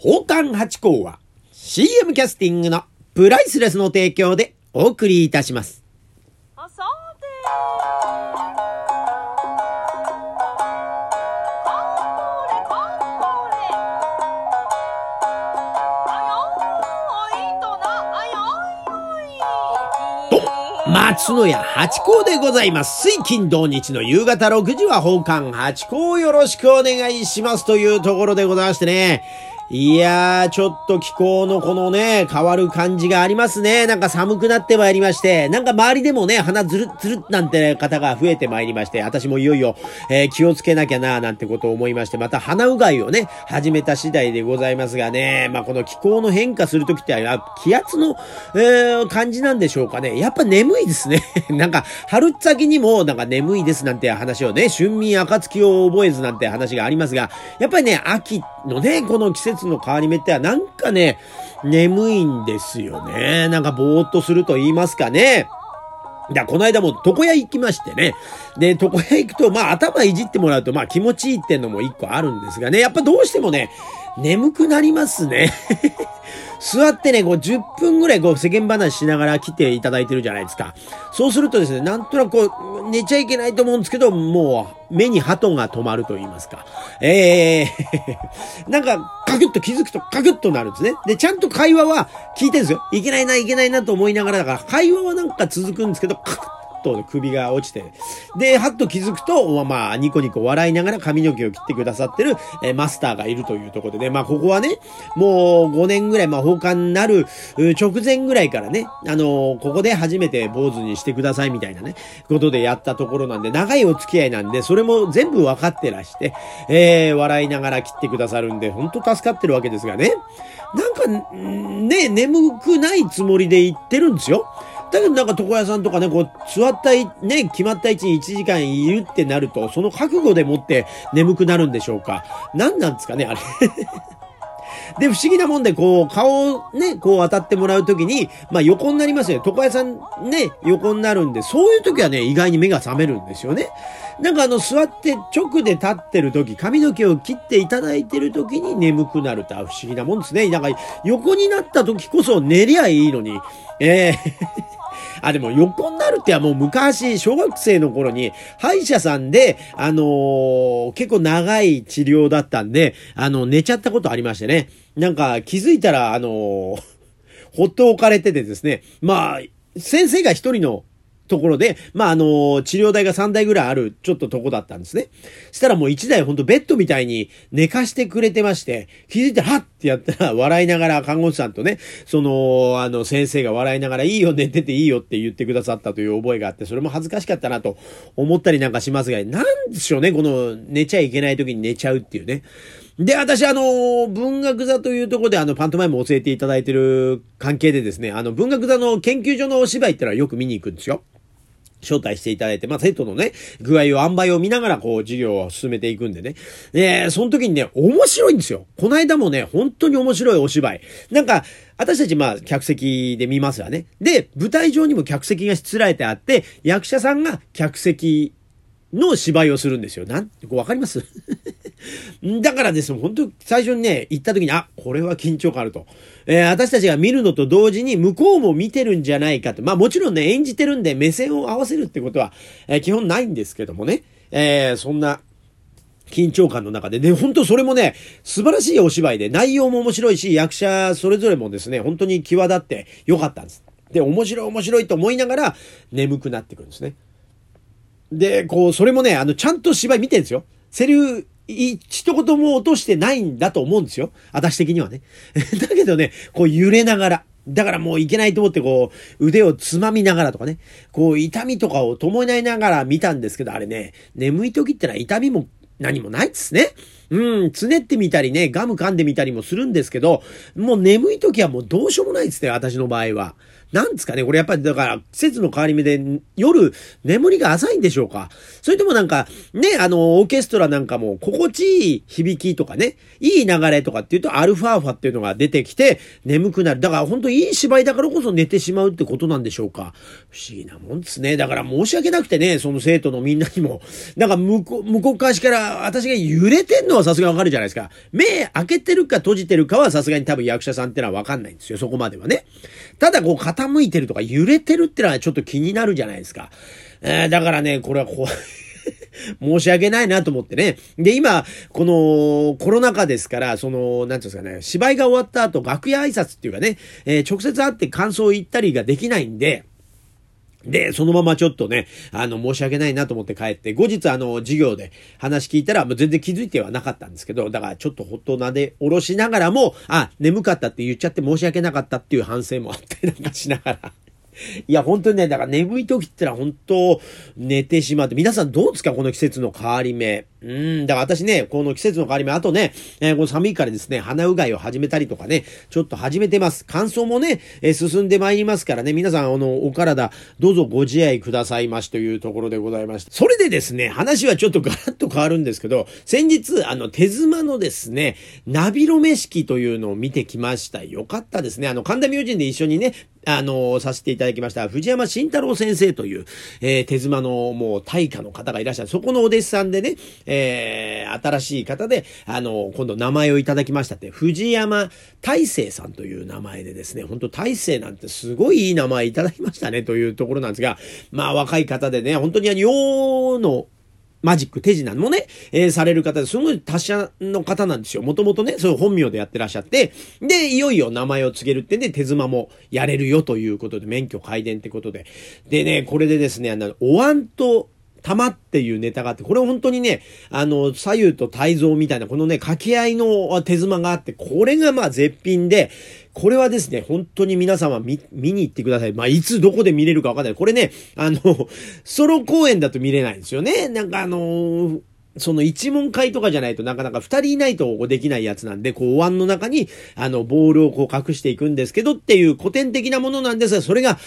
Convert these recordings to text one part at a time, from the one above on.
宝冠八甲は CM キャスティングのプライスレスの提供でお送りいたします。あさてこれこれあよーいとなあよーいと、松野屋八甲でございます。水金土日の夕方6時は宝冠八甲よろしくお願いしますというところでございましてね。いやー、ちょっと気候のこのね、変わる感じがありますね。なんか寒くなってまいりまして、なんか周りでもね、鼻ずるずるなんて方が増えてまいりまして、私もいよいよ、えー気をつけなきゃなーなんてことを思いまして、また鼻うがいをね、始めた次第でございますがね、まあこの気候の変化するときって、気圧の、えー感じなんでしょうかね。やっぱ眠いですね。なんか、春先にもなんか眠いですなんて話をね、春眠暁を覚えずなんて話がありますが、やっぱりね、秋ってのね、この季節の変わり目ってはなんかね、眠いんですよね。なんかぼーっとすると言いますかね。だこの間も床屋行きましてね。で、床屋行くと、まあ頭いじってもらうと、まあ気持ちいいってのも一個あるんですがね。やっぱどうしてもね、眠くなりますね。座ってね、こう10分ぐらいこう世間話しながら来ていただいてるじゃないですか。そうするとですね、なんとなくこう、寝ちゃいけないと思うんですけど、もう目に鳩が止まると言いますか。ええなんか、カクッと気づくとカクッとなるんですね。で、ちゃんと会話は聞いてるんですよ。いけないな、いけないなと思いながらだから、会話はなんか続くんですけど、カクッッと首が落ちて。で、はっと気づくと、まあ、ニコニコ笑いながら髪の毛を切ってくださってる、えマスターがいるというところでね、まあ、ここはね、もう5年ぐらい、まあ、放課になる直前ぐらいからね、あのーここで初めて坊主にしてくださいみたいなね、ことでやったところなんで、長いお付き合いなんで、それも全部分かってらして、えー笑いながら切ってくださるんで、本当助かってるわけですがね。なんか、ね、眠くないつもりで言ってるんですよ。だけどなんか床屋さんとかね、こう、座ったい、ね、決まった位置に1時間いるってなると、その覚悟でもって眠くなるんでしょうか。何なんですかね、あれ。で、不思議なもんで、こう、顔をね、こう当たってもらうときに、まあ横になりますよ。床屋さんね、横になるんで、そういうときはね、意外に目が覚めるんですよね。なんかあの、座って直で立ってるとき、髪の毛を切っていただいてるときに眠くなるって、あ不思議なもんですね。なんか、横になったときこそ寝りゃいいのに、ええあ、でも横になるってはもう昔、小学生の頃に、歯医者さんで、あのー結構長い治療だったんで、あの、寝ちゃったことありましてね。なんか気づいたら、あのーほっと置かれててですね。まあ、先生が一人のところで、まあ、あの、治療台が3台ぐらいある、ちょっととこだったんですね。したらもう1台ほんとベッドみたいに寝かしてくれてまして、気づいたら、はっってやったら、笑いながら看護師さんとね、その、あの、先生が笑いながら、いいよ、寝てていいよって言ってくださったという覚えがあって、それも恥ずかしかったなと思ったりなんかしますが、なんでしょうね、この、寝ちゃいけない時に寝ちゃうっていうね。で、私、あの、文学座というところで、あの、パントマイムを教えていただいてる関係でですね、あの、文学座の研究所のお芝居ってのはよく見に行くんですよ。招待していただいて、まあ、生徒のね、具合を、塩梅を見ながら、こう、授業を進めていくんでね。で、その時にね、面白いんですよ。この間もね、本当に面白いお芝居。なんか、私たち、まあ、客席で見ますわね。で、舞台上にも客席がしつらえてあって、役者さんが客席の芝居をするんですよ。なん、こうわかります？だからですね、本当最初にね、行った時に、あ、これは緊張感あると。えー私たちが見るのと同時に向こうも見てるんじゃないかと。まあもちろんね、演じてるんで目線を合わせるってことは、えー基本ないんですけどもね。えーそんな、緊張感の中で。で、本当それもね、素晴らしいお芝居で、内容も面白いし、役者それぞれもですね、本当に際立って良かったんです。で、面白い面白いと思いながら、眠くなってくるんですね。で、こう、それもね、あの、ちゃんと芝居見てるんですよ。セリフ、一言も落としてないんだと思うんですよ。私的にはね。だけどね、こう揺れながら。だからもういけないと思ってこう、腕をつまみながらとかね。こう、痛みとかを伴いながら見たんですけど、あれね、眠い時ってのは痛みも何もないっすね。うん、つねってみたりね、ガム噛んでみたりもするんですけど、もう眠い時はもうどうしようもないですね、私の場合は。なんですかねこれやっぱりだから季節の変わり目で夜眠りが浅いんでしょうかそれともなんかね、あのオーケストラなんかも心地いい響きとかね、いい流れとかっていうとアルファーファっていうのが出てきて眠くなる。だから本当いい芝居だからこそ寝てしまうってことなんでしょうか不思議なもんですね。だから申し訳なくてね、その生徒のみんなにも。なんか向こう、向こう側から私が揺れてんのはさすがわかるじゃないですか。目開けてるか閉じてるかはさすがに多分役者さんってのはわかんないんですよ。そこまではね。ただこう傾いてるとか揺れてるってのはちょっと気になるじゃないですか。えー、だからね、これは怖い 申し訳ないなと思ってね。で、今、このコロナ禍ですから、その、なんていうんですかね、芝居が終わった後、楽屋挨拶っていうかね、えー、直接会って感想を言ったりができないんで、で、そのままちょっとね、あの、申し訳ないなと思って帰って、後日あの、授業で話聞いたら、もう全然気づいてはなかったんですけど、だからちょっとほっとなでおろしながらも、あ、眠かったって言っちゃって申し訳なかったっていう反省もあったりなんかしながら。いや、本当にね、だから眠い時ってのは本当寝てしまって、皆さんどうですかこの季節の変わり目。うん、だから私ね、この季節の変わり目、あとね、えー、この寒いからですね、鼻うがいを始めたりとかね、ちょっと始めてます。乾燥もね、えー、進んでまいりますからね、皆さん、あの、お体、どうぞご自愛くださいましというところでございました。それでですね、話はちょっとガラッと変わるんですけど、先日、あの、手妻のですね、ナビロメ式というのを見てきました。よかったですね。あの、神田明神で一緒にね、あの、させていただきました、藤山慎太郎先生という、えー、手妻のもう大家の方がいらっしゃる。そこのお弟子さんでね、えー、新しい方で、あの、今度名前をいただきましたって、藤山大成さんという名前でですね、本当大成なんてすごいいい名前いただきましたねというところなんですが、まあ若い方でね、本当にあの、世のマジック、手品もね、えー、される方ですごい達者の方なんですよ。もともとね、そういう本名でやってらっしゃって、で、いよいよ名前を告げるってんで、手妻もやれるよということで、免許改伝ってことで。でね、これでですね、あの、お椀と玉っていうネタがあって、これ本当にね、あの、左右と泰造みたいな、このね、掛け合いの手妻があって、これがまあ絶品で、これはですね、本当に皆様見、見に行ってください。まあ、いつどこで見れるかわかんない。これね、あの、ソロ公演だと見れないんですよね。なんかあのその一問会とかじゃないとなかなか二人いないとできないやつなんで、こうお椀の中にあのボールをこう隠していくんですけどっていう古典的なものなんですが、それが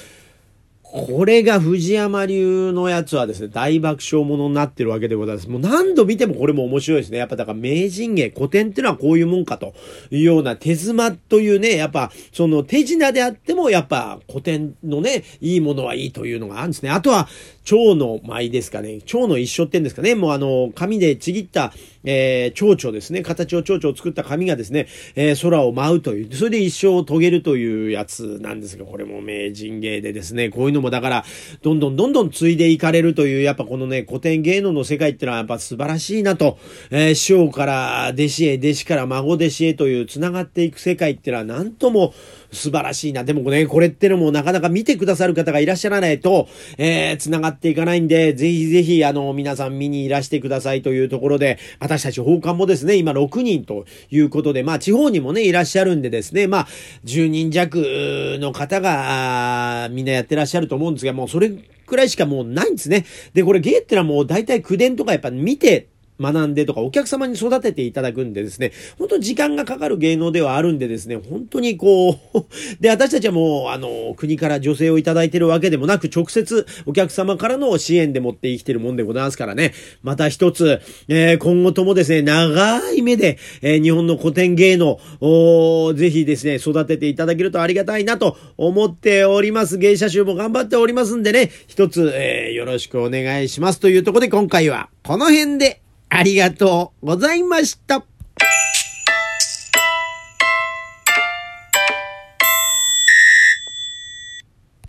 これが藤山流のやつはですね、大爆笑ものになってるわけでございます。もう何度見てもこれも面白いですね。やっぱだから名人芸、古典ってのはこういうもんかというような手妻というね、やっぱその手品であってもやっぱ古典のね、いいものはいいというのがあるんですね。あとは、蝶の舞ですかね。蝶の一緒ってんですかね。もうあの、紙でちぎった、えー、蝶々ですね。形を蝶々を作った紙がですね、えー、空を舞うという、それで一生を遂げるというやつなんですが、これも名人芸でですね、こういうのもだから、どんどんどんどん継いでいかれるという、やっぱこのね、古典芸能の世界ってのはやっぱ素晴らしいなと、えー、師匠から弟子へ、弟子から孫弟子へという繋がっていく世界ってのはなんとも、素晴らしいな。でもね、これってのもなかなか見てくださる方がいらっしゃらないと、えー、繋がっていかないんで、ぜひぜひ、あの、皆さん見にいらしてくださいというところで、私たち奉還もですね、今6人ということで、まあ、地方にもね、いらっしゃるんでですね、まあ、10人弱の方が、みんなやってらっしゃると思うんですが、もうそれくらいしかもうないんですね。で、これ芸ってのはもう大体口伝とかやっぱ見て、学んでとか、お客様に育てていただくんでですね、本当時間がかかる芸能ではあるんでですね、本当にこう で、私たちはもう、あの、国から女性をいただいてるわけでもなく、直接お客様からの支援で持って生きてるもんでございますからね、また一つ、えー、今後ともですね、長い目で、えー、日本の古典芸能、をぜひですね、育てていただけるとありがたいなと思っております。芸者集も頑張っておりますんでね、一つ、えー、よろしくお願いしますというところで今回はこの辺で。ありがとうございました。